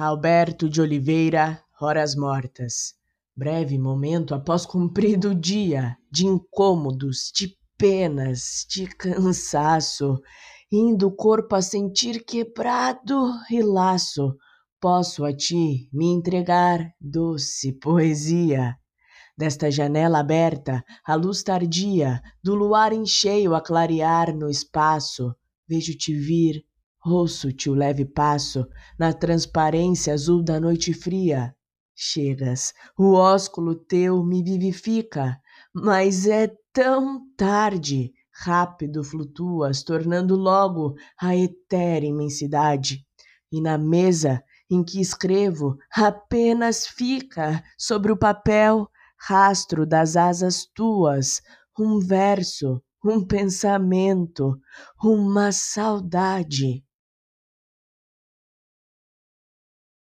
Alberto de Oliveira, Horas Mortas. Breve momento após cumprido dia de incômodos, de penas, de cansaço, indo o corpo a sentir quebrado e laço, posso a ti me entregar doce poesia. Desta janela aberta, a luz tardia do luar em cheio a clarear no espaço, vejo-te vir, ouço-te o leve passo na transparência azul da noite fria. Chegas, o ósculo teu me vivifica, mas é tão tarde, rápido flutuas, tornando logo a etérea imensidade. E na mesa em que escrevo apenas fica sobre o papel rastro das asas tuas, um verso, um pensamento, uma saudade.